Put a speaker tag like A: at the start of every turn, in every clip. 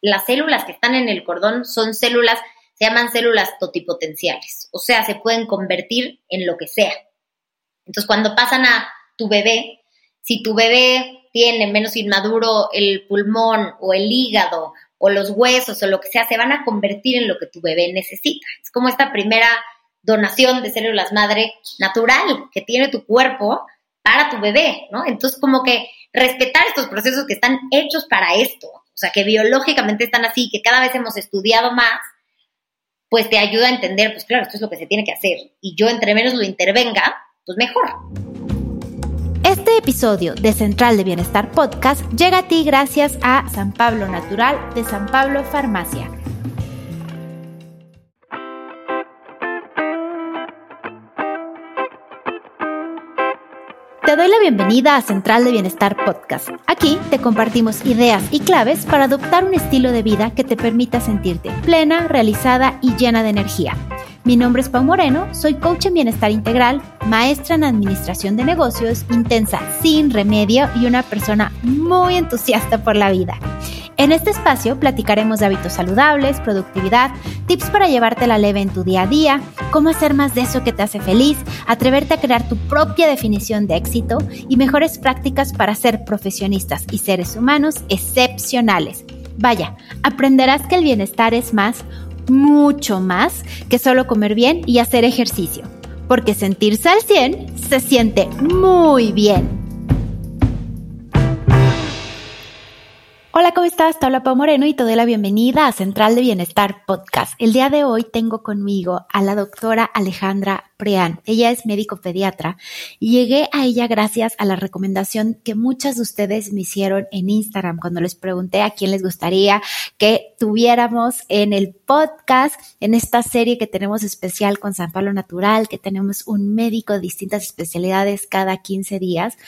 A: las células que están en el cordón son células, se llaman células totipotenciales, o sea, se pueden convertir en lo que sea. Entonces, cuando pasan a tu bebé, si tu bebé tiene menos inmaduro el pulmón o el hígado o los huesos o lo que sea, se van a convertir en lo que tu bebé necesita. Es como esta primera donación de células madre natural que tiene tu cuerpo para tu bebé, ¿no? Entonces, como que respetar estos procesos que están hechos para esto, o sea, que biológicamente están así, que cada vez hemos estudiado más, pues te ayuda a entender, pues claro, esto es lo que se tiene que hacer. Y yo entre menos lo intervenga, pues mejor.
B: Este episodio de Central de Bienestar Podcast llega a ti gracias a San Pablo Natural de San Pablo Farmacia Te doy la bienvenida a Central de Bienestar Podcast. Aquí te compartimos ideas y claves para adoptar un estilo de vida que te permita sentirte plena, realizada y llena de energía. Mi nombre es Pau Moreno, soy coach en bienestar integral, maestra en administración de negocios, intensa sin remedio y una persona muy entusiasta por la vida. En este espacio platicaremos de hábitos saludables, productividad, tips para llevarte la leve en tu día a día, cómo hacer más de eso que te hace feliz, atreverte a crear tu propia definición de éxito y mejores prácticas para ser profesionistas y seres humanos excepcionales. Vaya, aprenderás que el bienestar es más, mucho más que solo comer bien y hacer ejercicio, porque sentirse al 100 se siente muy bien. Hola, ¿cómo estás? Te habla Pau Moreno y te doy la bienvenida a Central de Bienestar Podcast. El día de hoy tengo conmigo a la doctora Alejandra Preán. Ella es médico pediatra y llegué a ella gracias a la recomendación que muchas de ustedes me hicieron en Instagram cuando les pregunté a quién les gustaría que tuviéramos en el podcast, en esta serie que tenemos especial con San Pablo Natural, que tenemos un médico de distintas especialidades cada 15 días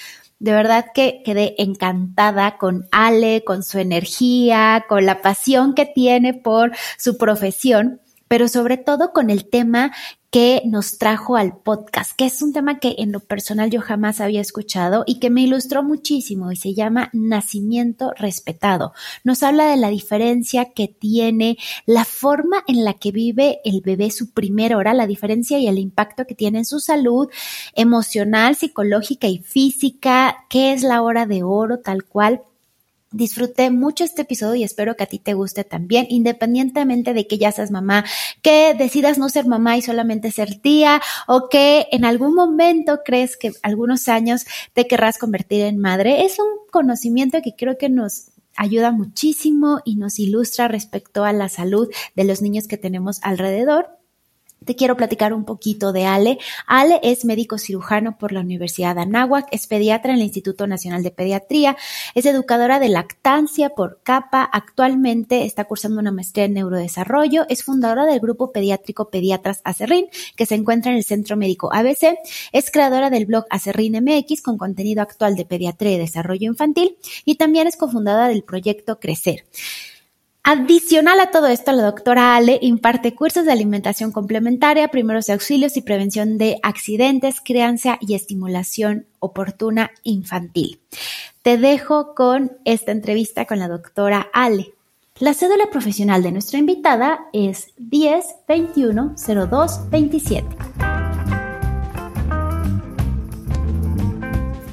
B: de verdad que quedé encantada con Ale, con su energía, con la pasión que tiene por su profesión, pero sobre todo con el tema que nos trajo al podcast, que es un tema que en lo personal yo jamás había escuchado y que me ilustró muchísimo y se llama Nacimiento Respetado. Nos habla de la diferencia que tiene la forma en la que vive el bebé su primera hora, la diferencia y el impacto que tiene en su salud emocional, psicológica y física, qué es la hora de oro tal cual Disfruté mucho este episodio y espero que a ti te guste también, independientemente de que ya seas mamá, que decidas no ser mamá y solamente ser tía, o que en algún momento crees que algunos años te querrás convertir en madre. Es un conocimiento que creo que nos ayuda muchísimo y nos ilustra respecto a la salud de los niños que tenemos alrededor te quiero platicar un poquito de Ale. Ale es médico cirujano por la Universidad de Anáhuac, es pediatra en el Instituto Nacional de Pediatría, es educadora de lactancia por CAPA, actualmente está cursando una maestría en neurodesarrollo, es fundadora del grupo pediátrico Pediatras Acerrín, que se encuentra en el Centro Médico ABC, es creadora del blog Acerrín MX con contenido actual de pediatría y desarrollo infantil y también es cofundadora del proyecto Crecer. Adicional a todo esto, la doctora Ale imparte cursos de alimentación complementaria, primeros auxilios y prevención de accidentes, crianza y estimulación oportuna infantil. Te dejo con esta entrevista con la doctora Ale. La cédula profesional de nuestra invitada es 10 21 02 27.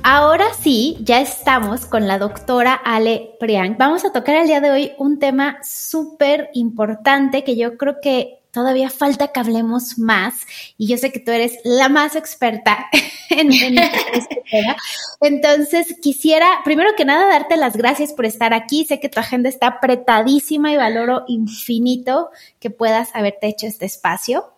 B: Ahora sí, ya estamos con la doctora Ale Priang. Vamos a tocar el día de hoy un tema súper importante que yo creo que todavía falta que hablemos más y yo sé que tú eres la más experta en, este tema. Entonces, quisiera, primero que nada, darte las gracias por estar aquí. Sé que tu agenda está apretadísima y valoro infinito que puedas haberte hecho este espacio.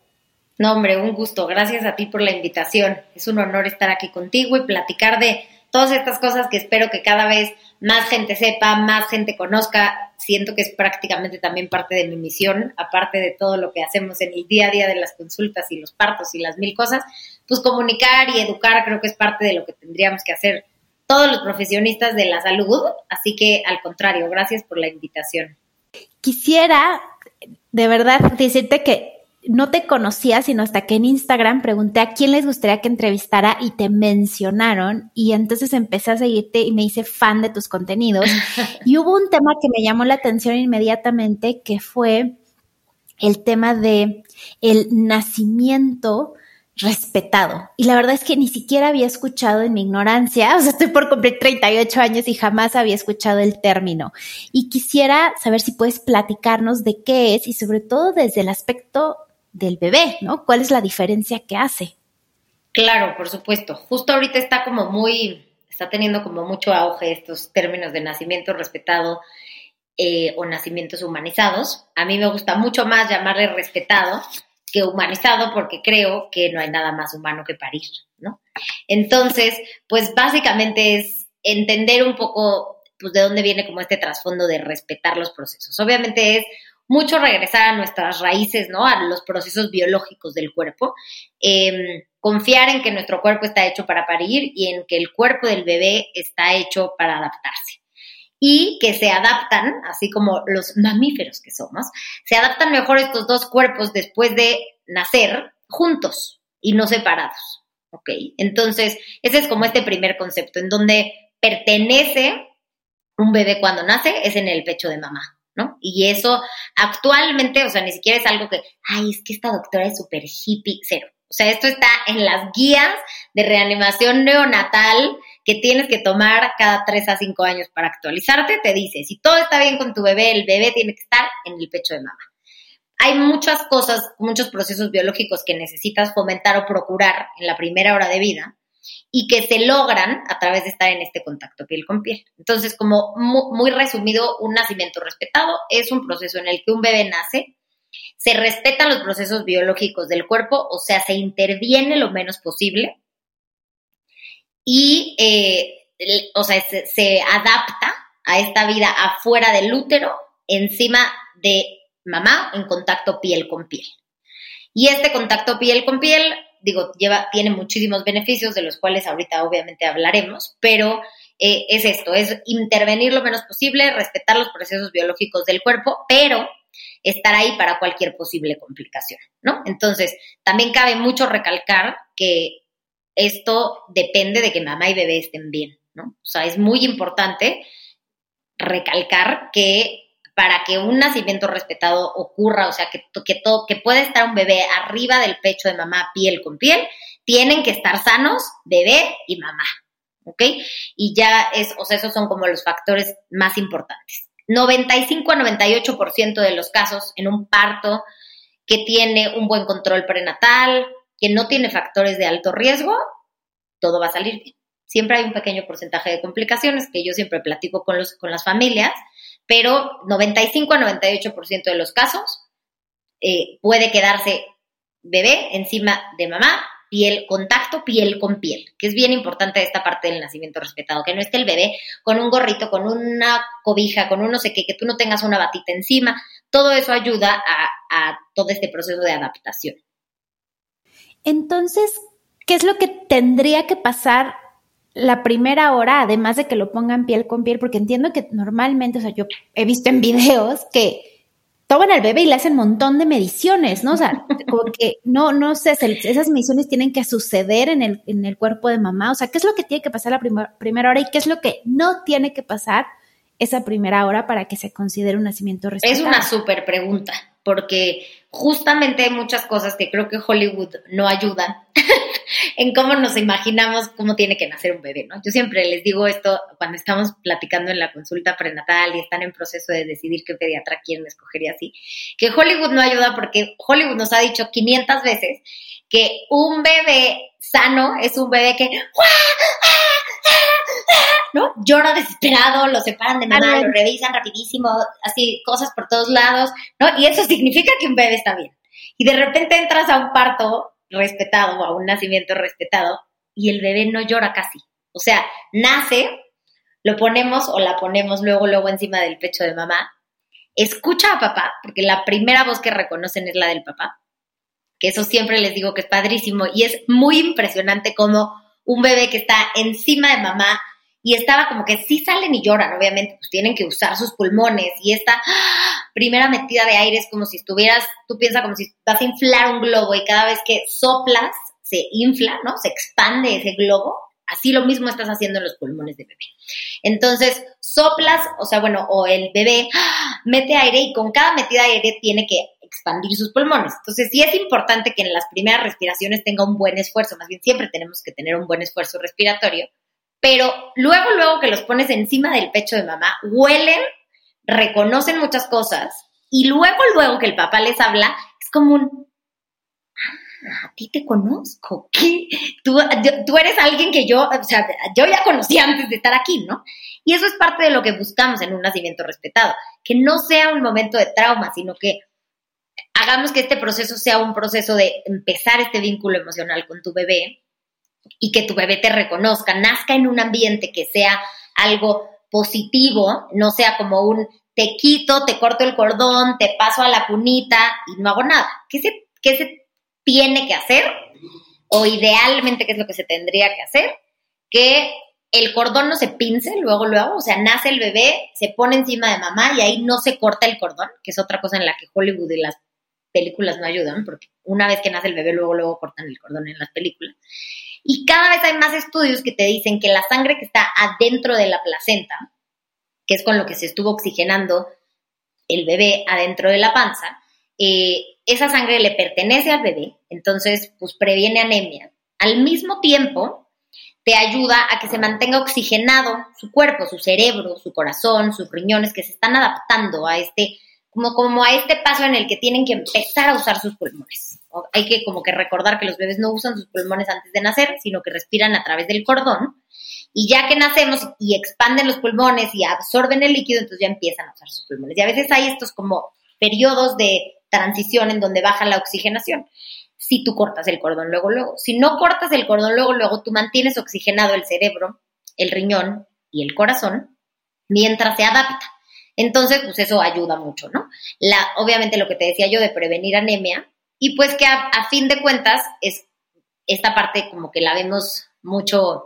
A: No, hombre, un gusto. Gracias a ti por la invitación. Es un honor estar aquí contigo y platicar de todas estas cosas que espero que cada vez más gente sepa, más gente conozca. Siento que es prácticamente también parte de mi misión, aparte de todo lo que hacemos en el día a día de las consultas y los partos y las mil cosas, pues comunicar y educar creo que es parte de lo que tendríamos que hacer todos los profesionistas de la salud. Así que al contrario, gracias por la invitación.
B: Quisiera de verdad decirte que no te conocía, sino hasta que en Instagram pregunté a quién les gustaría que entrevistara y te mencionaron y entonces empecé a seguirte y me hice fan de tus contenidos. y hubo un tema que me llamó la atención inmediatamente que fue el tema de el nacimiento respetado. Y la verdad es que ni siquiera había escuchado en mi ignorancia, o sea, estoy por cumplir 38 años y jamás había escuchado el término. Y quisiera saber si puedes platicarnos de qué es y sobre todo desde el aspecto del bebé, ¿no? ¿Cuál es la diferencia que hace?
A: Claro, por supuesto. Justo ahorita está como muy, está teniendo como mucho auge estos términos de nacimiento respetado eh, o nacimientos humanizados. A mí me gusta mucho más llamarle respetado que humanizado porque creo que no hay nada más humano que parir, ¿no? Entonces, pues básicamente es entender un poco pues de dónde viene como este trasfondo de respetar los procesos. Obviamente es mucho regresar a nuestras raíces, ¿no? A los procesos biológicos del cuerpo. Em, confiar en que nuestro cuerpo está hecho para parir y en que el cuerpo del bebé está hecho para adaptarse. Y que se adaptan, así como los mamíferos que somos, se adaptan mejor estos dos cuerpos después de nacer juntos y no separados. ¿Ok? Entonces, ese es como este primer concepto, en donde pertenece un bebé cuando nace, es en el pecho de mamá. Y eso actualmente, o sea, ni siquiera es algo que, ay, es que esta doctora es súper hippie, cero. O sea, esto está en las guías de reanimación neonatal que tienes que tomar cada tres a cinco años para actualizarte. Te dice, si todo está bien con tu bebé, el bebé tiene que estar en el pecho de mamá. Hay muchas cosas, muchos procesos biológicos que necesitas fomentar o procurar en la primera hora de vida y que se logran a través de estar en este contacto piel con piel. Entonces, como muy, resumido, un nacimiento respetado es un proceso en el que un bebé nace, se respetan los procesos biológicos del cuerpo, o sea, se interviene lo menos posible y, eh, o sea, se, se adapta a esta vida afuera del útero, encima de mamá, en contacto piel con piel. Y este contacto piel con piel digo, lleva, tiene muchísimos beneficios de los cuales ahorita obviamente hablaremos, pero eh, es esto, es intervenir lo menos posible, respetar los procesos biológicos del cuerpo, pero estar ahí para cualquier posible complicación, ¿no? Entonces, también cabe mucho recalcar que esto depende de que mamá y bebé estén bien, ¿no? O sea, es muy importante recalcar que para que un nacimiento respetado ocurra, o sea, que, que, todo, que pueda estar un bebé arriba del pecho de mamá piel con piel, tienen que estar sanos bebé y mamá, ¿ok? Y ya es, o sea, esos son como los factores más importantes. 95 a 98% de los casos en un parto que tiene un buen control prenatal, que no tiene factores de alto riesgo, todo va a salir bien. Siempre hay un pequeño porcentaje de complicaciones que yo siempre platico con, los, con las familias, pero 95 a 98% de los casos eh, puede quedarse bebé encima de mamá, piel, contacto piel con piel, que es bien importante esta parte del nacimiento respetado, que no esté el bebé con un gorrito, con una cobija, con un no sé qué, que tú no tengas una batita encima, todo eso ayuda a, a todo este proceso de adaptación.
B: Entonces, ¿qué es lo que tendría que pasar la primera hora, además de que lo pongan piel con piel, porque entiendo que normalmente, o sea, yo he visto en videos que toman al bebé y le hacen un montón de mediciones, ¿no? O sea, como que no, no sé, esas mediciones tienen que suceder en el, en el cuerpo de mamá. O sea, ¿qué es lo que tiene que pasar la primera hora y qué es lo que no tiene que pasar esa primera hora para que se considere un nacimiento respetado?
A: Es una súper pregunta, porque justamente hay muchas cosas que creo que Hollywood no ayudan en cómo nos imaginamos cómo tiene que nacer un bebé, ¿no? Yo siempre les digo esto cuando estamos platicando en la consulta prenatal y están en proceso de decidir qué pediatra quieren escogería así, que Hollywood no ayuda porque Hollywood nos ha dicho 500 veces que un bebé sano es un bebé que ¿no? Llora desesperado, lo separan de mamá, lo revisan rapidísimo, así cosas por todos lados, ¿no? Y eso significa que un bebé está bien. Y de repente entras a un parto respetado o a un nacimiento respetado y el bebé no llora casi. O sea, nace, lo ponemos o la ponemos luego, luego encima del pecho de mamá, escucha a papá, porque la primera voz que reconocen es la del papá, que eso siempre les digo que es padrísimo y es muy impresionante como un bebé que está encima de mamá y estaba como que sí salen y lloran, obviamente, pues tienen que usar sus pulmones y esta primera metida de aire es como si estuvieras, tú piensas como si vas a inflar un globo y cada vez que soplas se infla, ¿no? Se expande ese globo. Así lo mismo estás haciendo en los pulmones de bebé. Entonces, soplas, o sea, bueno, o el bebé mete aire y con cada metida de aire tiene que expandir sus pulmones. Entonces, sí es importante que en las primeras respiraciones tenga un buen esfuerzo, más bien siempre tenemos que tener un buen esfuerzo respiratorio, pero luego, luego que los pones encima del pecho de mamá, huelen, reconocen muchas cosas y luego, luego que el papá les habla, es como un, ah, a ti te conozco, ¿qué? Tú, eres alguien que yo, o sea, yo ya conocí antes de estar aquí, ¿no? Y eso es parte de lo que buscamos en un nacimiento respetado, que no sea un momento de trauma, sino que hagamos que este proceso sea un proceso de empezar este vínculo emocional con tu bebé y que tu bebé te reconozca, nazca en un ambiente que sea algo positivo, no sea como un te quito, te corto el cordón, te paso a la cunita y no hago nada. ¿Qué se, qué se tiene que hacer? O idealmente, ¿qué es lo que se tendría que hacer? Que el cordón no se pince luego, luego, o sea, nace el bebé, se pone encima de mamá y ahí no se corta el cordón, que es otra cosa en la que Hollywood y las películas no ayudan, porque una vez que nace el bebé, luego, luego cortan el cordón en las películas. Y cada vez hay más estudios que te dicen que la sangre que está adentro de la placenta, que es con lo que se estuvo oxigenando el bebé adentro de la panza, eh, esa sangre le pertenece al bebé, entonces pues previene anemia. Al mismo tiempo, te ayuda a que se mantenga oxigenado su cuerpo, su cerebro, su corazón, sus riñones, que se están adaptando a este como, como a este paso en el que tienen que empezar a usar sus pulmones. Hay que como que recordar que los bebés no usan sus pulmones antes de nacer, sino que respiran a través del cordón. Y ya que nacemos y expanden los pulmones y absorben el líquido, entonces ya empiezan a usar sus pulmones. Y a veces hay estos como periodos de transición en donde baja la oxigenación. Si tú cortas el cordón luego, luego. Si no cortas el cordón luego, luego, tú mantienes oxigenado el cerebro, el riñón y el corazón mientras se adapta. Entonces, pues eso ayuda mucho, ¿no? La, obviamente lo que te decía yo de prevenir anemia, y pues que a, fin de cuentas es esta parte como que la vemos mucho,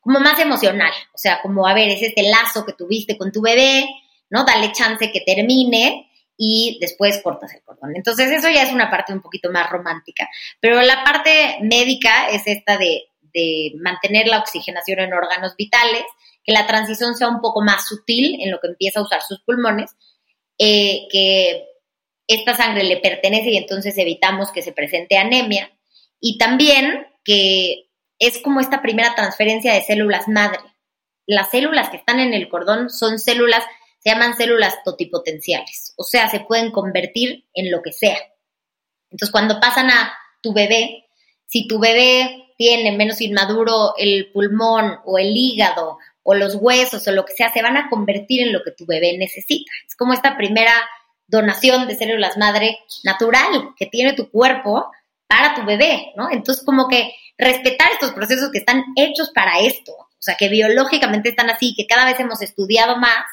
A: como más emocional, o sea, como, a ver, es este lazo que tuviste con tu bebé, ¿no? Dale chance que termine y después cortas el cordón. Entonces, eso ya es una parte un poquito más romántica, pero la parte médica es esta de, de mantener la oxigenación en órganos vitales, que la transición sea un poco más sutil en lo que empieza a usar sus pulmones, eh, que esta sangre le pertenece y entonces evitamos que se presente anemia, y también que es como esta primera transferencia de células madre. Las células que están en el cordón son células, se llaman células totipotenciales, o sea, se pueden convertir en lo que sea. Entonces, cuando pasan a tu bebé, si tu bebé tiene menos inmaduro el pulmón o el hígado o los huesos o lo que sea, se van a convertir en lo que tu bebé necesita. Es como esta primera donación de células madre natural que tiene tu cuerpo para tu bebé, ¿no? Entonces, como que respetar estos procesos que están hechos para esto, o sea, que biológicamente están así, que cada vez hemos estudiado más,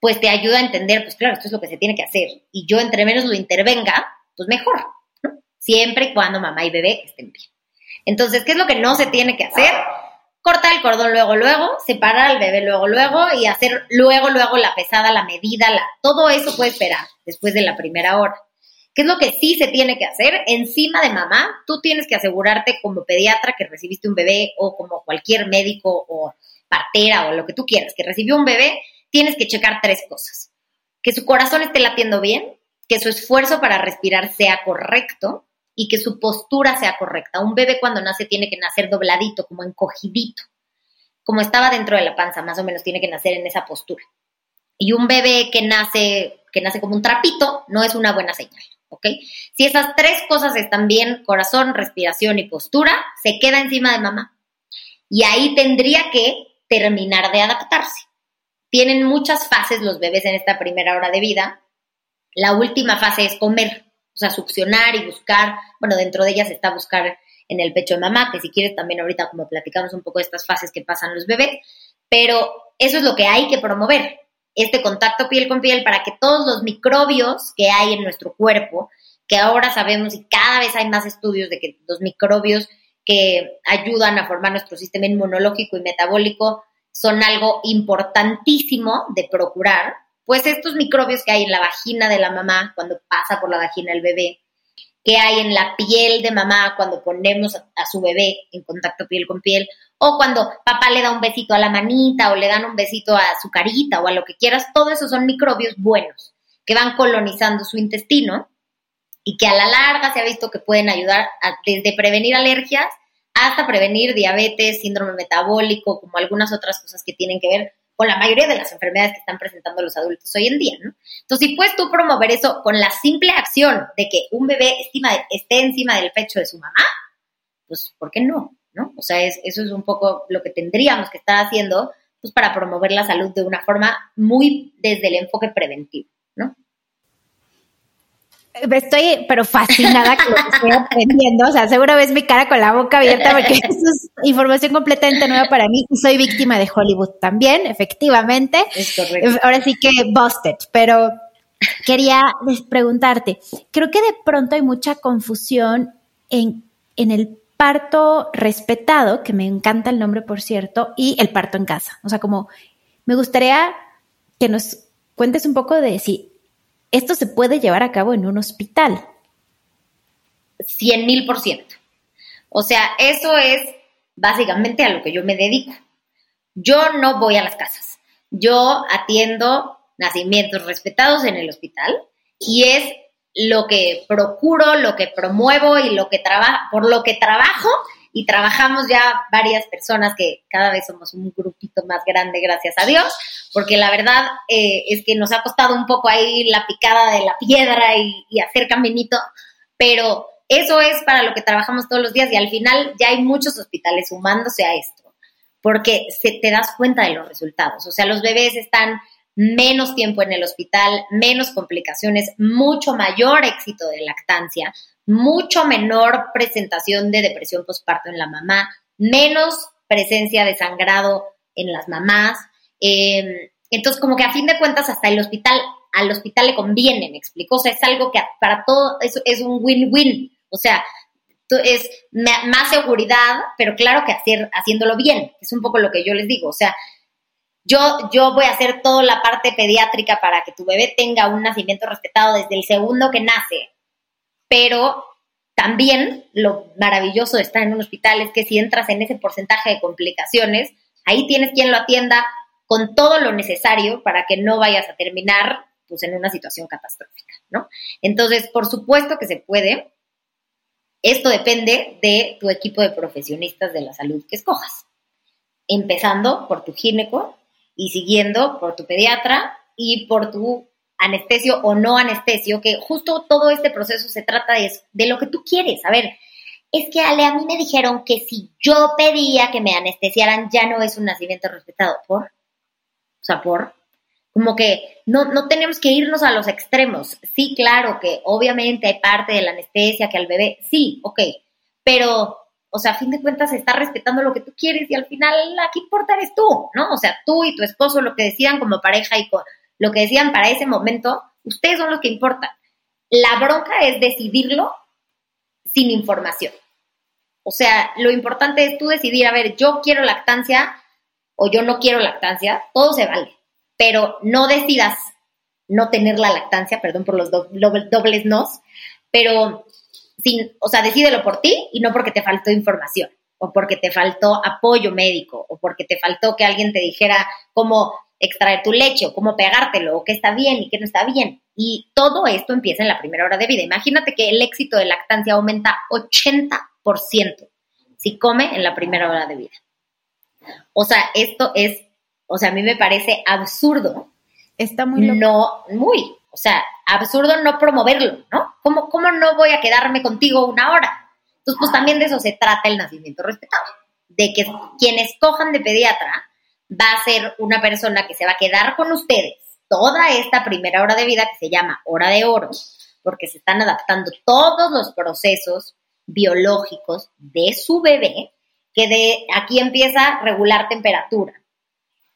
A: pues te ayuda a entender, pues claro, esto es lo que se tiene que hacer. Y yo entre menos lo intervenga, pues mejor, ¿no? Siempre y cuando mamá y bebé estén bien. Entonces, ¿qué es lo que no se tiene que hacer? Cortar el cordón luego, luego, separar al bebé luego, luego y hacer luego, luego la pesada, la medida, la, todo eso puede esperar después de la primera hora. ¿Qué es lo que sí se tiene que hacer? Encima de mamá, tú tienes que asegurarte como pediatra que recibiste un bebé o como cualquier médico o partera o lo que tú quieras que recibió un bebé, tienes que checar tres cosas. Que su corazón esté latiendo bien, que su esfuerzo para respirar sea correcto, y que su postura sea correcta. Un bebé cuando nace tiene que nacer dobladito, como encogidito, como estaba dentro de la panza, más o menos tiene que nacer en esa postura. Y un bebé que nace, que nace como un trapito no es una buena señal, ¿ok? Si esas tres cosas están bien, corazón, respiración y postura, se queda encima de mamá. Y ahí tendría que terminar de adaptarse. Tienen muchas fases los bebés en esta primera hora de vida. La última fase es comer o sea, succionar y buscar, bueno, dentro de ellas está buscar en el pecho de mamá, que si quieres también ahorita como platicamos un poco de estas fases que pasan los bebés, pero eso es lo que hay que promover, este contacto piel con piel para que todos los microbios que hay en nuestro cuerpo, que ahora sabemos y cada vez hay más estudios de que los microbios que ayudan a formar nuestro sistema inmunológico y metabólico son algo importantísimo de procurar, pues estos microbios que hay en la vagina de la mamá cuando pasa por la vagina del bebé, que hay en la piel de mamá cuando ponemos a su bebé en contacto piel con piel, o cuando papá le da un besito a la manita o le dan un besito a su carita o a lo que quieras, todo eso son microbios buenos que van colonizando su intestino y que a la larga se ha visto que pueden ayudar desde prevenir alergias hasta prevenir diabetes, síndrome metabólico, como algunas otras cosas que tienen que ver con la mayoría de las enfermedades que están presentando los adultos hoy en día, ¿no? Entonces, si puedes tú promover eso con la simple acción de que un bebé esté encima del pecho de su mamá, pues, ¿por qué no? ¿No? O sea, eso es un poco lo que tendríamos que estar haciendo, pues, para promover la salud de una forma muy desde el enfoque preventivo.
B: Estoy, pero fascinada con lo que estoy aprendiendo. O sea, seguro ves mi cara con la boca abierta porque es información completamente nueva para mí y soy víctima de Hollywood también, efectivamente.
A: Es correcto.
B: Ahora sí que busted, pero quería preguntarte, creo que de pronto hay mucha confusión en, en el parto respetado, que me encanta el nombre, por cierto, y el parto en casa. O sea, como me gustaría que nos cuentes un poco de si esto se puede llevar a cabo en un hospital.
A: Cien mil por ciento. O sea, eso es básicamente a lo que yo me dedico. Yo no voy a las casas. Yo atiendo nacimientos respetados en el hospital y es lo que procuro, lo que promuevo y lo que trabajo, por lo que trabajo y trabajamos ya varias personas que cada vez somos un grupito más grande, gracias a Dios, porque la verdad eh, es que nos ha costado un poco ahí la picada de la piedra y, y hacer caminito, pero eso es para lo que trabajamos todos los días y al final ya hay muchos hospitales sumándose a esto, porque se te das cuenta de los resultados, o sea, los bebés están menos tiempo en el hospital, menos complicaciones, mucho mayor éxito de lactancia, mucho menor presentación de depresión postparto en la mamá, menos presencia de sangrado en las mamás. Em, entonces, como que a fin de cuentas, hasta el hospital, al hospital le conviene, me explico. O sea, es algo que para todo es, es un win-win. O sea, es más seguridad, pero claro que hacer, haciéndolo bien. Es un poco lo que yo les digo. O sea, yo, yo voy a hacer toda la parte pediátrica para que tu bebé tenga un nacimiento respetado desde el segundo que nace pero también lo maravilloso de estar en un hospital es que si entras en ese porcentaje de complicaciones, ahí tienes quien lo atienda con todo lo necesario para que no vayas a terminar pues en una situación catastrófica, ¿no? Entonces, por supuesto que se puede. Esto depende de tu equipo de profesionistas de la salud que escojas. Empezando por tu gineco y siguiendo por tu pediatra y por tu anestesio o no anestesio, que justo todo este proceso se trata de, de lo que tú quieres. A ver, es que Ale, a mí me dijeron que si yo pedía que me anestesiaran, ya no es un nacimiento respetado. ¿Por? O sea, por. Como que no, no tenemos que irnos a los extremos. Sí, claro que obviamente hay parte de la anestesia que al bebé, sí, ok, pero, o sea, a fin de cuentas está respetando lo que tú quieres y al final aquí importa eres tú, ¿no? O sea, tú y tu esposo lo que decidan como pareja y con, lo que decían para ese momento, ustedes son los que importan. La bronca es decidirlo sin información. O sea, lo importante es tú decidir, a ver, yo quiero lactancia o yo no quiero lactancia, todo se vale, pero no decidas no tener la lactancia, perdón por los dobles nos, pero sin, o sea, decídelo por ti y no porque te faltó información o porque te faltó apoyo médico o porque te faltó que alguien te dijera cómo extraer tu leche o cómo pegártelo o qué está bien y qué no está bien. Y todo esto empieza en la primera hora de vida. Imagínate que el éxito de lactancia aumenta 80% si come en la primera hora de vida. O sea, esto es, o sea, a mí me parece absurdo.
B: Está muy
A: No, muy, o sea, absurdo no promoverlo, ¿no? ¿Cómo, ¿Cómo no voy a quedarme contigo una hora? Entonces, pues también de eso se trata el nacimiento respetado, de que quienes cojan de pediatra va a ser una persona que se va a quedar con ustedes toda esta primera hora de vida que se llama hora de oro, porque se están adaptando todos los procesos biológicos de su bebé, que de aquí empieza a regular temperatura,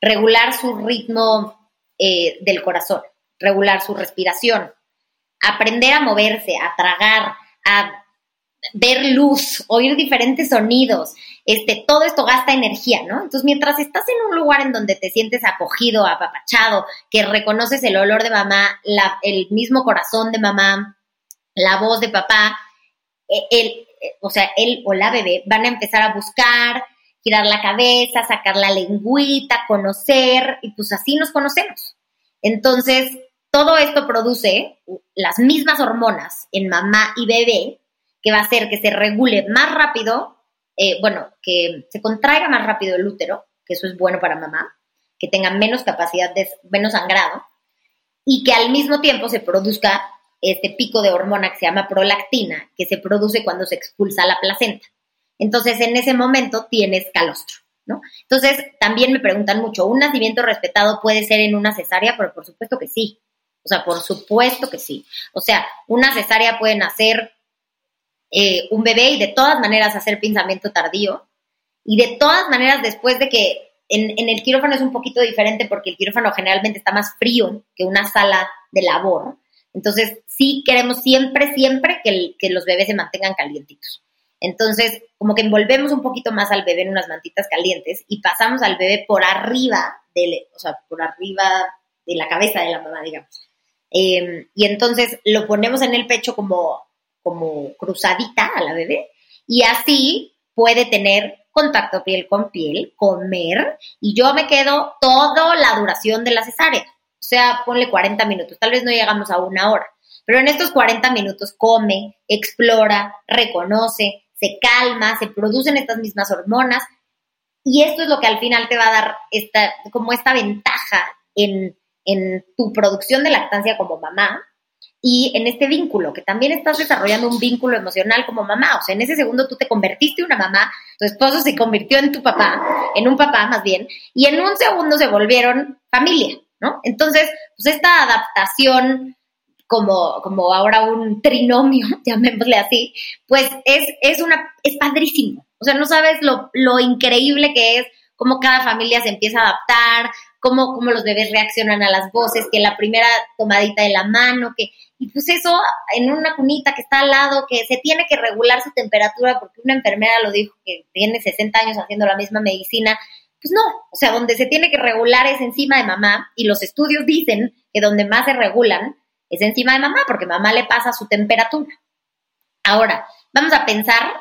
A: regular su ritmo eh, del corazón, regular su respiración, aprender a moverse, a tragar, a ver luz, oír diferentes sonidos, este, todo esto gasta energía, ¿no? Entonces, mientras estás en un lugar en donde te sientes acogido, apapachado, que reconoces el olor de mamá, el mismo corazón de mamá, la voz de papá, él, e, e, o sea, él o la bebé van a empezar a buscar, girar la cabeza, sacar la lengüita, conocer, y pues así nos conocemos. Entonces, todo esto produce las mismas hormonas en mamá y bebé, que va a hacer que se regule más rápido, eh, bueno, que se contraiga más rápido el útero, que eso es bueno para mamá, que tenga menos capacidad de, menos sangrado, y que al mismo tiempo se produzca este pico de hormona que se llama prolactina, que se produce cuando se expulsa la placenta. Entonces, en ese momento tienes calostro, ¿no? Entonces, también me preguntan mucho, ¿un nacimiento respetado puede ser en una cesárea? Pero por supuesto que sí. O sea, por supuesto que sí. O sea, una cesárea puede nacer eh, un bebé y de todas maneras hacer pensamiento tardío. Y de todas maneras, después de que en, el quirófano es un poquito diferente porque el quirófano generalmente está más frío que una sala de labor. Entonces, sí queremos siempre, siempre que, que los bebés se mantengan calientitos. Entonces, como que envolvemos un poquito más al bebé en unas mantitas calientes y pasamos al bebé por arriba, de, o sea, por arriba de la cabeza de la mamá, digamos. Em, y entonces lo ponemos en el pecho como como cruzadita a la bebé y así puede tener contacto piel con piel, comer y yo me quedo toda la duración de la cesárea. O sea, ponle 40 minutos, tal vez no llegamos a una hora, pero en estos 40 minutos come, explora, reconoce, se calma, se producen estas mismas hormonas y esto es lo que al final te va a dar esta, como esta ventaja en, en tu producción de lactancia como mamá, y en este vínculo, que también estás desarrollando un vínculo emocional como mamá. O sea, en ese segundo tú te convertiste en una mamá, tu esposo se convirtió en tu papá, en un papá más bien, y en un segundo se volvieron familia, ¿no? Entonces, pues esta adaptación como, como ahora un trinomio, llamémosle así, pues es, es una, es padrísimo. O sea, no sabes lo, lo increíble que es cómo cada familia se empieza a adaptar, cómo, cómo los bebés reaccionan a las voces, que la primera tomadita de la mano, que y pues eso, en una cunita que está al lado, que se tiene que regular su temperatura porque una enfermera lo dijo que tiene 60 años haciendo la misma medicina, pues no, o sea, donde se tiene que regular es encima de mamá y los estudios dicen que donde más se regulan es encima de mamá porque mamá le pasa su temperatura. Ahora, vamos a pensar,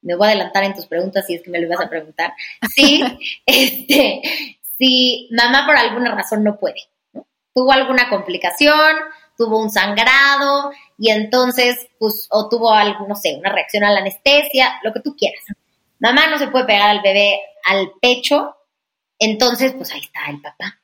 A: me voy a adelantar en tus preguntas si es que me lo ibas a preguntar, si, este, si mamá por alguna razón no puede, tuvo alguna complicación, tuvo un sangrado y entonces, pues, o tuvo algo, no sé, una reacción a la anestesia, lo que tú quieras. Mamá no se puede pegar al bebé al pecho, entonces, pues ahí está el papá,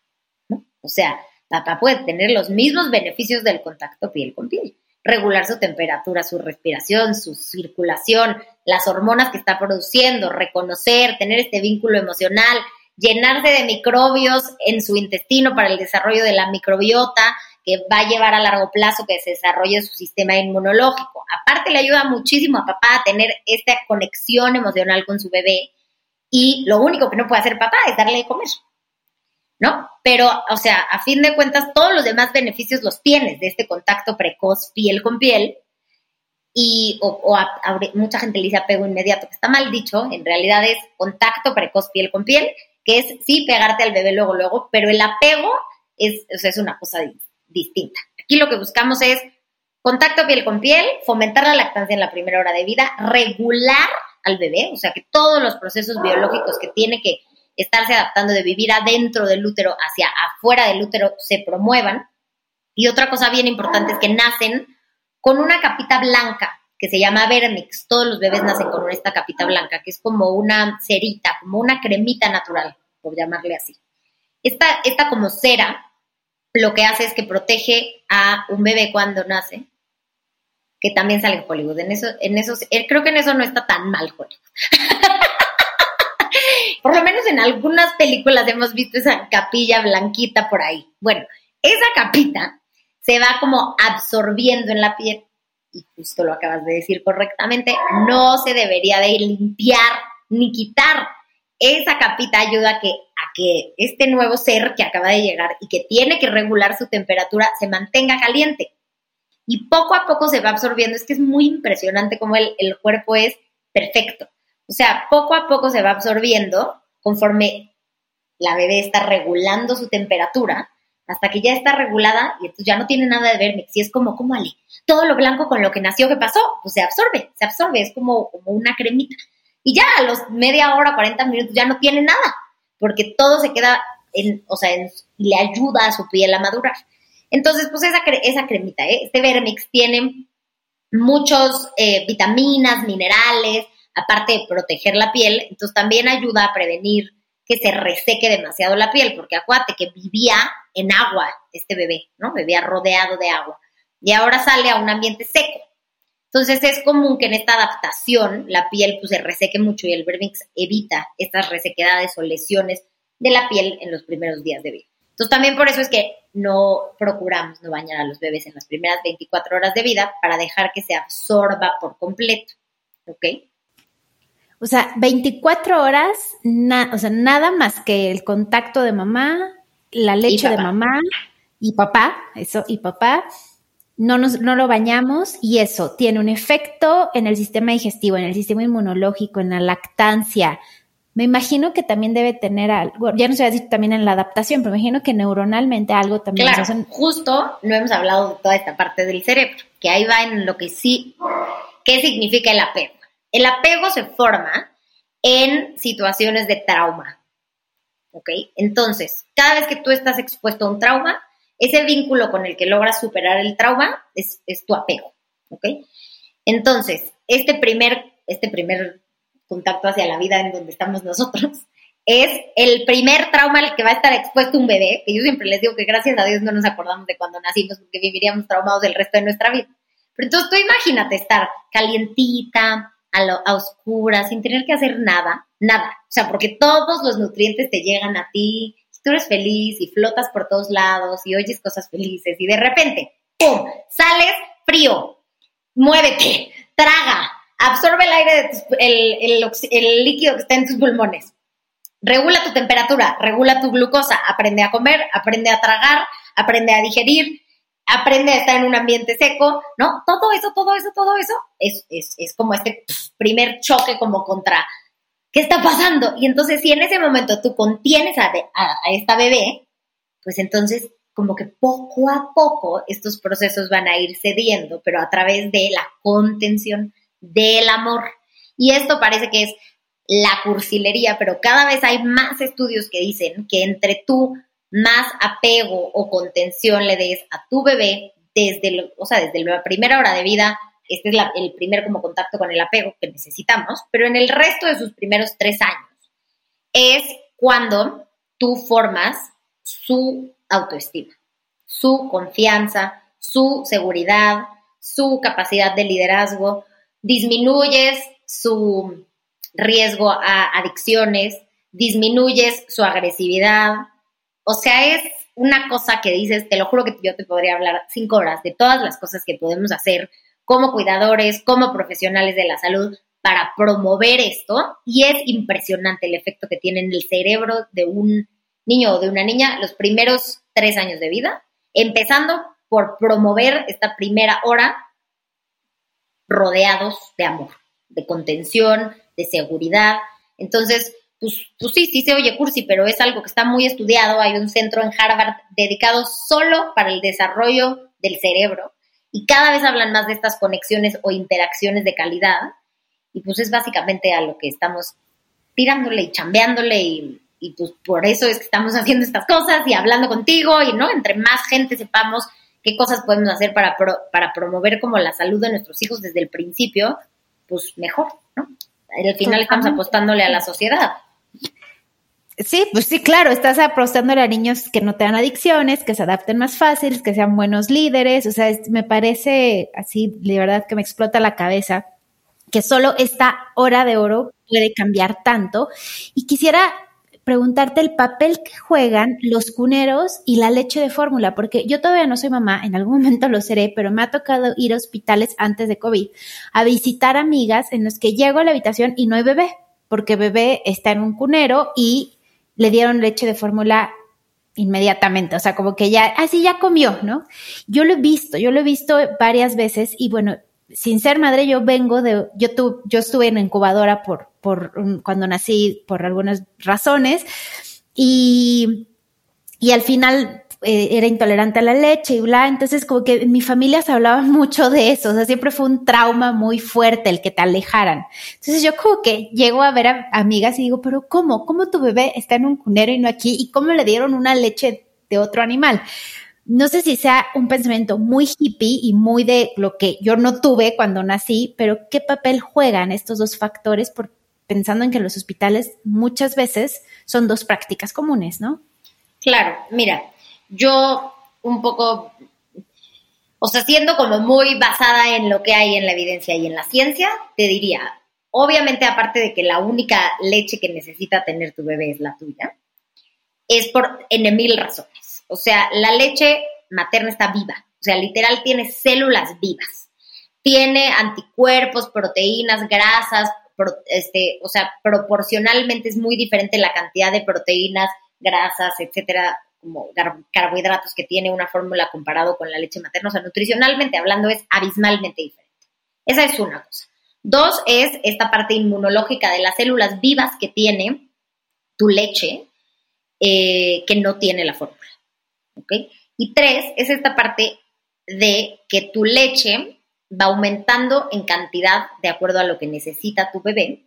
A: ¿no? O sea, papá puede tener los mismos beneficios del contacto piel con piel. Regular su temperatura, su respiración, su circulación, las hormonas que está produciendo, reconocer, tener este vínculo emocional, llenarse de microbios en su intestino para el desarrollo de la microbiota, que va a llevar a largo plazo que se desarrolle su sistema inmunológico. Aparte le ayuda muchísimo a papá a tener esta conexión emocional con su bebé y lo único que no puede hacer papá es darle de comer. ¿No? Pero, o sea, a fin de cuentas, todos los demás beneficios los tienes de este contacto precoz piel con piel. Y, o, mucha gente le dice apego inmediato, que está mal dicho, en realidad es contacto precoz piel con piel, que es sí pegarte al bebé luego, luego, pero el apego es, o es una cosa distinta. Aquí lo que buscamos es contacto piel con piel, fomentar la lactancia en la primera hora de vida, regular al bebé, o sea, que todos los procesos biológicos que tiene que estarse adaptando de vivir adentro del útero hacia afuera del útero se promuevan. Y otra cosa bien importante es que nacen con una capita blanca que se llama vermix. Todos los bebés nacen con esta capita blanca, que es como una cerita, como una cremita natural, por llamarle así. Esta, esta como cera lo que hace es que protege a un bebé cuando nace, que también sale en Hollywood. En eso, en eso, eh, creo que en eso no está tan mal Hollywood. por lo menos en algunas películas hemos visto esa capilla blanquita por ahí. Bueno, esa capita se va como absorbiendo en la piel, y justo lo acabas de decir correctamente, no se debería de limpiar ni quitar. Esa capita ayuda a que que este nuevo ser que acaba de llegar y que tiene que regular su temperatura se mantenga caliente. y poco a poco se va absorbiendo. Es que es muy impresionante cómo el, el cuerpo es perfecto. O sea, poco a poco se va absorbiendo conforme la bebé está regulando su temperatura hasta que ya está regulada y entonces ya no tiene nada de verme. Si es como, como Ale, todo lo blanco con lo que nació, ¿qué pasó? Pues se absorbe, se absorbe, es como, como una cremita. Y ya a los media hora, 40 minutos ya no tiene nada, porque todo se queda en, o sea, y le ayuda a su piel a madurar. Entonces, pues esa, esa cremita, ¿eh? este Vermix tiene muchos eh, vitaminas, minerales, aparte de proteger la piel, entonces también ayuda a prevenir que se reseque demasiado la piel, porque acuérdate que vivía en agua este bebé, ¿no? Vivía rodeado de agua. Y ahora sale a un ambiente seco. Entonces es común que en esta adaptación la piel pues, se reseque mucho y el Vermix evita estas resequedades o lesiones de la piel en los primeros días de vida. Entonces también por eso es que no procuramos no bañar a los bebés en las primeras 24 horas de vida para dejar que se absorba por completo. ¿Ok?
B: O sea, 24 horas, o sea, nada más que el contacto de mamá, la leche de mamá y papá, eso, y papá, no, nos, no lo bañamos y eso tiene un efecto en el sistema digestivo, en el sistema inmunológico, en la lactancia. Me imagino que también debe tener algo, ya no se va a decir también en la adaptación, pero me imagino que neuronalmente algo también.
A: Claro, justo no hemos hablado de toda esta parte del cerebro, que ahí va en lo que sí, qué significa el apego. El apego se forma en situaciones de trauma. ¿Ok? Entonces, cada vez que tú estás expuesto a un trauma, ese vínculo con el que logras superar el trauma es, tu apego. ¿Ok? Entonces, este primer, este primer contacto hacia la vida en donde estamos nosotros es el primer trauma al que va a estar expuesto un bebé, que yo siempre les digo que gracias a Dios no nos acordamos de cuando nacimos porque viviríamos traumados el resto de nuestra vida. Pero entonces tú imagínate estar calientita, a, oscuras, sin tener que hacer nada, nada. O sea, porque todos los nutrientes te llegan a ti, tú eres feliz y flotas por todos lados y oyes cosas felices y de repente, ¡pum!, sales frío, muévete, traga, absorbe el aire, de el, el líquido que está en tus pulmones, regula tu temperatura, regula tu glucosa, aprende a comer, aprende a tragar, aprende a digerir, aprende a estar en un ambiente seco, ¿no? Todo eso, todo eso, todo eso es, es, es como este primer choque como contra, ¿qué está pasando? Y entonces si en ese momento tú contienes a, a, esta bebé, pues entonces como que poco a poco estos procesos van a ir cediendo, pero a través de la contención del amor. Y esto parece que es la cursilería, pero cada vez hay más estudios que dicen que entre tú más apego o contención le des a tu bebé desde, o sea, desde la primera hora de vida, este es el primer como contacto con el apego que necesitamos, pero en el resto de sus primeros tres años es cuando tú formas su autoestima, su confianza, su seguridad, su capacidad de liderazgo, disminuyes su riesgo a adicciones, disminuyes su agresividad, o sea, es una cosa que dices, te lo juro que yo te podría hablar cinco horas de todas las cosas que podemos hacer como cuidadores, como profesionales de la salud para promover esto y es impresionante el efecto que tiene en el cerebro de un niño o de una niña los primeros tres años de vida, empezando por promover esta primera hora rodeados de amor, de contención, de seguridad. Entonces, pues, pues, sí, sí se oye cursi, pero es algo que está muy estudiado. Hay un centro en Harvard dedicado solo para el desarrollo del cerebro y cada vez hablan más de estas conexiones o interacciones de calidad y pues es básicamente a lo que estamos tirándole y chambeándole y, pues por eso es que estamos haciendo estas cosas y hablando contigo y no, entre más gente sepamos qué cosas podemos hacer para, para promover como la salud de nuestros hijos desde el principio, pues mejor, ¿no? Al final estamos apostándole a la sociedad.
B: Sí, pues sí, claro, estás apostándole a niños que no tengan adicciones, que se adapten más fáciles, que sean buenos líderes, o sea, me parece así, de verdad que me explota la cabeza que solo esta hora de oro puede cambiar tanto. Y quisiera preguntarte el papel que juegan los cuneros y la leche de fórmula, porque yo todavía no soy mamá, en algún momento lo seré, pero me ha tocado ir a hospitales antes de COVID a visitar amigas en los que llego a la habitación y no hay bebé, porque bebé está en un cunero y le dieron leche de fórmula inmediatamente, o sea, como que ya, así ya comió, ¿no? Yo lo he visto, yo lo he visto varias veces y bueno, sin ser madre, yo vengo de, yo, tu, yo estuve en incubadora por, por, cuando nací por algunas razones y, y al final eh, era intolerante a la leche y bla, entonces como que en mi familia se hablaba mucho de eso, o sea, siempre fue un trauma muy fuerte el que te alejaran. Entonces yo como que llego a ver a amigas y digo, pero ¿cómo? ¿Cómo tu bebé está en un cunero y no aquí? ¿Y cómo le dieron una leche de otro animal? no sé si sea un pensamiento muy hippie y muy de lo que yo no tuve cuando nací, pero ¿qué papel juegan estos dos factores? Por, pensando en que los hospitales muchas veces son dos prácticas comunes, ¿no?
A: Claro, mira, yo un poco, o sea, siendo como muy basada en lo que hay en la evidencia y en la ciencia, te diría, obviamente aparte de que la única leche que necesita tener tu bebé es la tuya, es por en mil razones. O sea, la leche materna está viva. O sea, literal tiene células vivas. Tiene anticuerpos, proteínas, grasas, este, o sea, proporcionalmente es muy diferente la cantidad de proteínas, grasas, etcétera, como carbohidratos que tiene una fórmula comparado con la leche materna. O sea, nutricionalmente hablando es abismalmente diferente. Esa es una cosa. Dos es esta parte inmunológica de las células vivas que tiene tu leche, eh, que no tiene la fórmula. Y tres, es esta parte de que tu leche va aumentando en cantidad de acuerdo a lo que necesita tu bebé,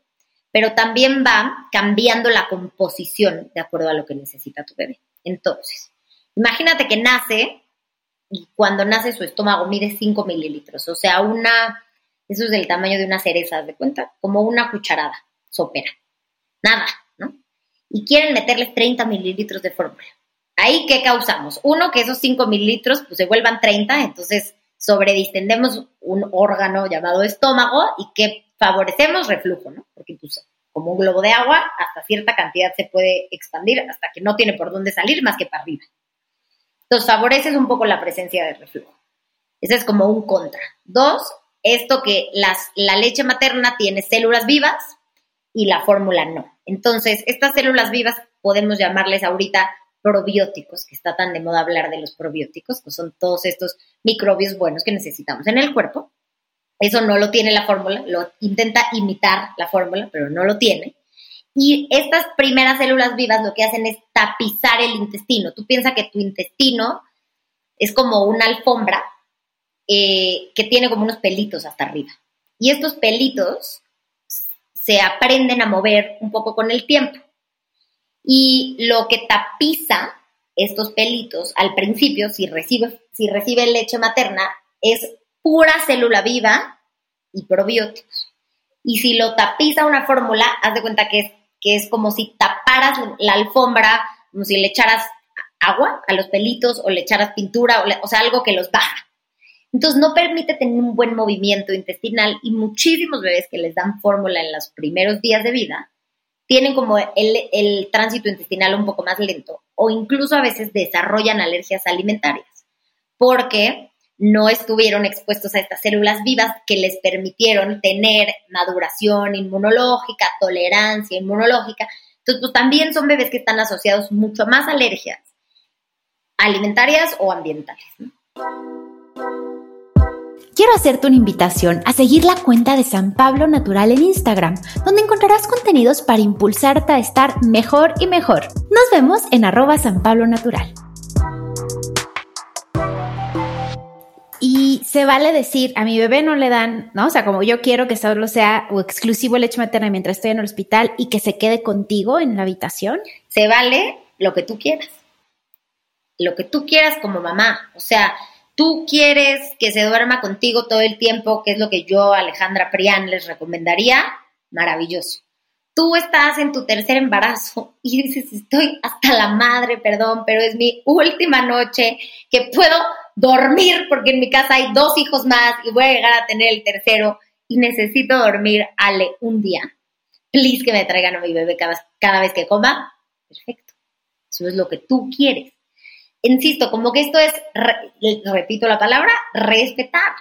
A: pero también va cambiando la composición de acuerdo a lo que necesita tu bebé. Entonces, imagínate que nace y cuando nace su estómago mide 5 mililitros, o sea, una, eso es del tamaño de una cereza, ¿de cuenta? Como una cucharada sopera. Nada, ¿no? Y quieren meterles 30 mililitros de fórmula. Ahí, ¿qué causamos? Uno, que esos 5 mililitros pues, se vuelvan 30, entonces sobredistendemos un órgano llamado estómago y que favorecemos reflujo, ¿no? Porque pues, como un globo de agua, hasta cierta cantidad se puede expandir hasta que no tiene por dónde salir más que para arriba. Entonces, favoreces un poco la presencia de reflujo. Ese es como un contra. Dos, esto que las, la leche materna tiene células vivas y la fórmula no. Entonces, estas células vivas podemos llamarles ahorita probióticos, que está tan de moda hablar de los probióticos, que son todos estos microbios buenos que necesitamos en el cuerpo. Eso no lo tiene la fórmula, lo intenta imitar la fórmula, pero no lo tiene. Y estas primeras células vivas lo que hacen es tapizar el intestino. Tú piensas que tu intestino es como una alfombra eh, que tiene como unos pelitos hasta arriba. Y estos pelitos se aprenden a mover un poco con el tiempo. Y lo que tapiza estos pelitos al principio, si recibe, si recibe leche materna, es pura célula viva y probióticos. Y si lo tapiza una fórmula, haz de cuenta que es, que es como si taparas la alfombra, como si le echaras agua a los pelitos o le echaras pintura, o, o sea, algo que los baja. Entonces no permite tener un buen movimiento intestinal y muchísimos bebés que les dan fórmula en los primeros días de vida tienen como el, tránsito intestinal un poco más lento o incluso a veces desarrollan alergias alimentarias porque no estuvieron expuestos a estas células vivas que les permitieron tener maduración inmunológica, tolerancia inmunológica. Entonces, pues también son bebés que están asociados mucho más a alergias alimentarias o ambientales.
B: quiero hacerte una invitación a seguir la cuenta de San Pablo Natural en Instagram, donde encontrarás contenidos para impulsarte a estar mejor y mejor. Nos vemos en arroba San Pablo Natural. Se vale decir, a mi bebé no le dan, ¿no? O sea, como yo quiero que solo sea o exclusivo leche materna mientras estoy en el hospital y que se quede contigo en la habitación.
A: Se vale lo que tú quieras. Lo que tú quieras como mamá. O sea, tú quieres que se duerma contigo todo el tiempo, que es lo que yo, Alejandra Prián, les recomendaría, maravilloso. Tú estás en tu tercer embarazo y dices, estoy hasta la madre, perdón, pero es mi última noche que puedo dormir porque en mi casa hay dos hijos más y voy a llegar a tener el tercero y necesito dormir, Ale, un día. Please que me traigan a mi bebé cada, cada vez que coma. Perfecto. Eso es lo que tú quieres insisto, como que esto es, repito la palabra, respetar.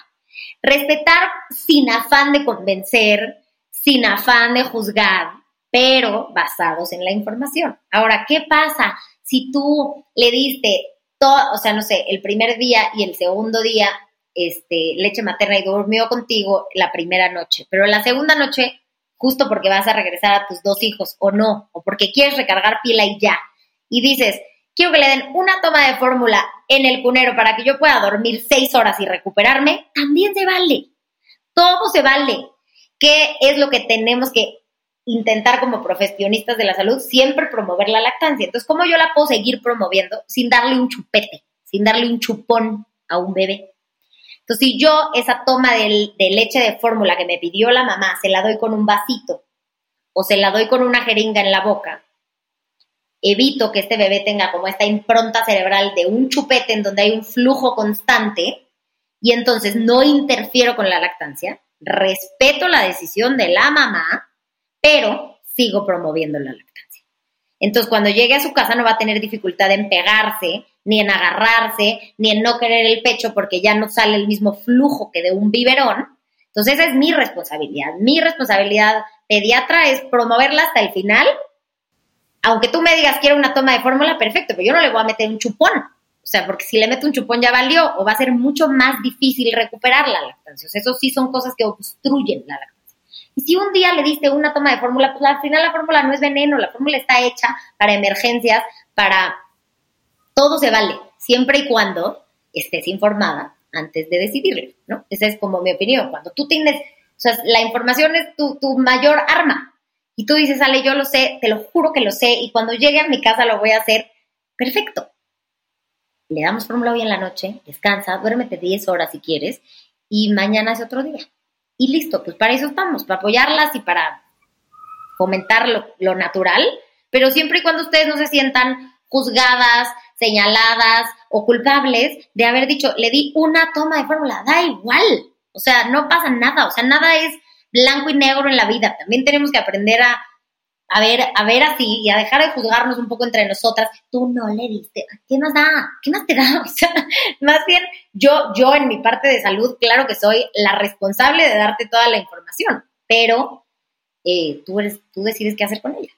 A: Respetar sin afán de convencer, sin afán de juzgar, pero basados en la información. Ahora, ¿qué pasa si tú le diste todo, o sea, no sé, el primer día y el segundo día, este, leche materna y durmió contigo la primera noche, pero la segunda noche, justo porque vas a regresar a tus dos hijos o no, o porque quieres recargar pila y ya, y dices, quiero que le den una toma de fórmula en el cunero para que yo pueda dormir seis horas y recuperarme, también se vale. Todo se vale. ¿Qué es lo que tenemos que intentar como profesionistas de la salud? Siempre promover la lactancia. Entonces, ¿cómo yo la puedo seguir promoviendo sin darle un chupete, sin darle un chupón a un bebé? Entonces, si yo esa toma de, de leche de fórmula que me pidió la mamá se la doy con un vasito o se la doy con una jeringa en la boca, evito que este bebé tenga como esta impronta cerebral de un chupete en donde hay un flujo constante y entonces no interfiero con la lactancia, respeto la decisión de la mamá, pero sigo promoviendo la lactancia. Entonces, cuando llegue a su casa no va a tener dificultad en pegarse, ni en agarrarse, ni en no querer el pecho porque ya no sale el mismo flujo que de un biberón. Entonces, esa es mi responsabilidad. Mi responsabilidad pediatra es promoverla hasta el final aunque tú me digas quiero una toma de fórmula, perfecto, pero yo no le voy a meter un chupón. O sea, porque si le meto un chupón ya valió o va a ser mucho más difícil recuperar la lactancia. O eso sí son cosas que obstruyen la lactancia. Y si un día le diste una toma de fórmula, pues al final la fórmula no es veneno, la fórmula está hecha para emergencias, para... Todo se vale, siempre y cuando estés informada antes de decidirlo, ¿no? Esa es como mi opinión. Cuando tú tienes, o sea, la información es tu, mayor arma. Y tú dices, Ale, yo lo sé, te lo juro que lo sé, y cuando llegue a mi casa lo voy a hacer. Perfecto. Le damos fórmula hoy en la noche, descansa, duérmete 10 horas si quieres, y mañana es otro día. Y listo, pues para eso estamos, para apoyarlas y para fomentar lo, lo natural, pero siempre y cuando ustedes no se sientan juzgadas, señaladas o culpables de haber dicho, le di una toma de fórmula, da igual, o sea, no pasa nada, o sea, nada es blanco y negro en la vida. También tenemos que aprender a, a ver, a ver así y a dejar de juzgarnos un poco entre nosotras. Tú no le diste, ¿qué más da? ¿Qué más te da? O sea, más bien, yo, yo en mi parte de salud, claro que soy la responsable de darte toda la información, pero eh, tú eres, tú decides qué hacer con ella.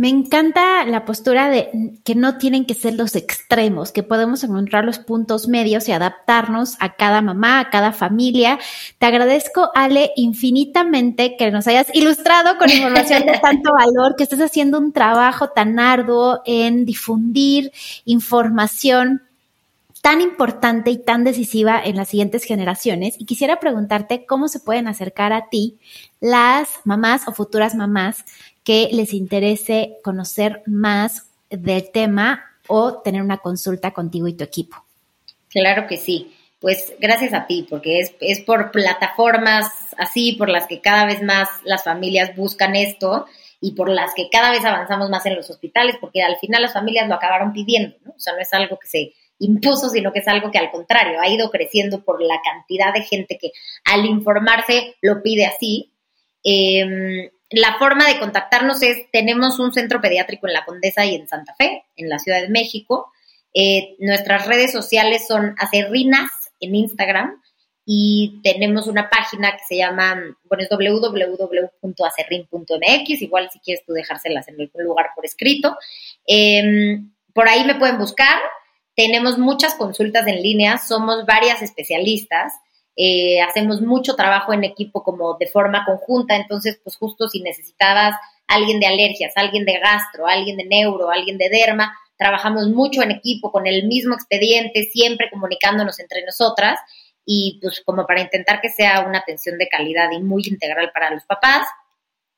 B: Me encanta la postura de que no tienen que ser los extremos, que podemos encontrar los puntos medios y adaptarnos a cada mamá, a cada familia. Te agradezco, Ale, infinitamente que nos hayas ilustrado con información de tanto valor, que estés haciendo un trabajo tan arduo en difundir información tan importante y tan decisiva en las siguientes generaciones. Y quisiera preguntarte cómo se pueden acercar a ti las mamás o futuras mamás que les interese conocer más del tema o tener una consulta contigo y tu equipo.
A: Claro que sí. Pues gracias a ti, porque es, es por plataformas así por las que cada vez más las familias buscan esto y por las que cada vez avanzamos más en los hospitales, porque al final las familias lo acabaron pidiendo, ¿no? O sea, no es algo que se impuso, sino que es algo que al contrario ha ido creciendo por la cantidad de gente que al informarse lo pide así. Eh, la forma de contactarnos es, tenemos un centro pediátrico en La Condesa y en Santa Fe, en la Ciudad de México. Eh, nuestras redes sociales son acerrinas en Instagram y tenemos una página que se llama, bueno, es www.acerrin.mx, igual si quieres tú dejárselas en algún lugar por escrito. Em, por ahí me pueden buscar. Tenemos muchas consultas en línea, somos varias especialistas. Eh, hacemos mucho trabajo en equipo como de forma conjunta, entonces pues justo si necesitabas alguien de alergias, alguien de gastro, alguien de neuro, alguien de derma, trabajamos mucho en equipo con el mismo expediente, siempre comunicándonos entre nosotras y pues como para intentar que sea una atención de calidad y muy integral para los papás.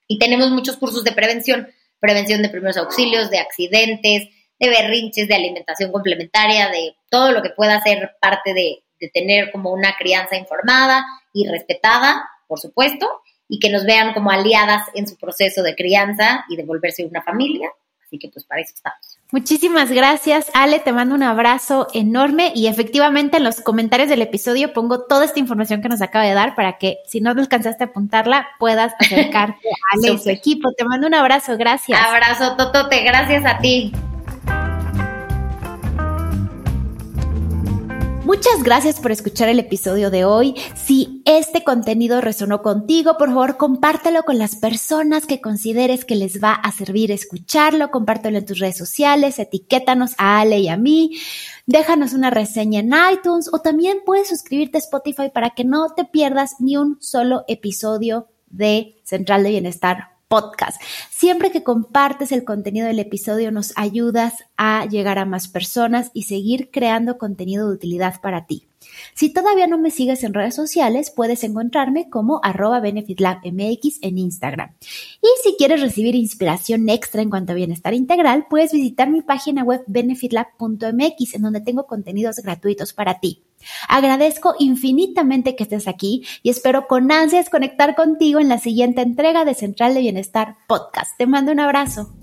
A: Y tenemos muchos cursos de prevención, prevención de primeros auxilios, de accidentes, de berrinches, de alimentación complementaria, de todo lo que pueda ser parte de, de tener como una crianza informada y respetada, por supuesto, y que nos vean como aliadas en su proceso de crianza y de volverse una familia. Así que pues para eso estamos.
B: Muchísimas gracias, Ale. Te mando un abrazo enorme y efectivamente en los comentarios del episodio pongo toda esta información que nos acaba de dar para que si no alcanzaste a apuntarla puedas acercarte a Ale y su equipo. Te mando un abrazo, gracias.
A: Abrazo, Totote, gracias a ti.
B: Muchas gracias por escuchar el episodio de hoy. Si este contenido resonó contigo, por favor compártelo con las personas que consideres que les va a servir escucharlo. Compártelo en tus redes sociales, etiquétanos a Ale y a mí. Déjanos una reseña en iTunes o también puedes suscribirte a Spotify para que no te pierdas ni un solo episodio de Central de Bienestar podcast. Siempre que compartes el contenido del episodio nos ayudas a llegar a más personas y seguir creando contenido de utilidad para ti. Si todavía no me sigues en redes sociales, puedes encontrarme como arroba benefitlabmx en Instagram. Y si quieres recibir inspiración extra en cuanto a bienestar integral, puedes visitar mi página web benefitlab.mx en donde tengo contenidos gratuitos para ti. Agradezco infinitamente que estés aquí y espero con ansias conectar contigo en la siguiente entrega de Central de Bienestar Podcast. Te mando un abrazo.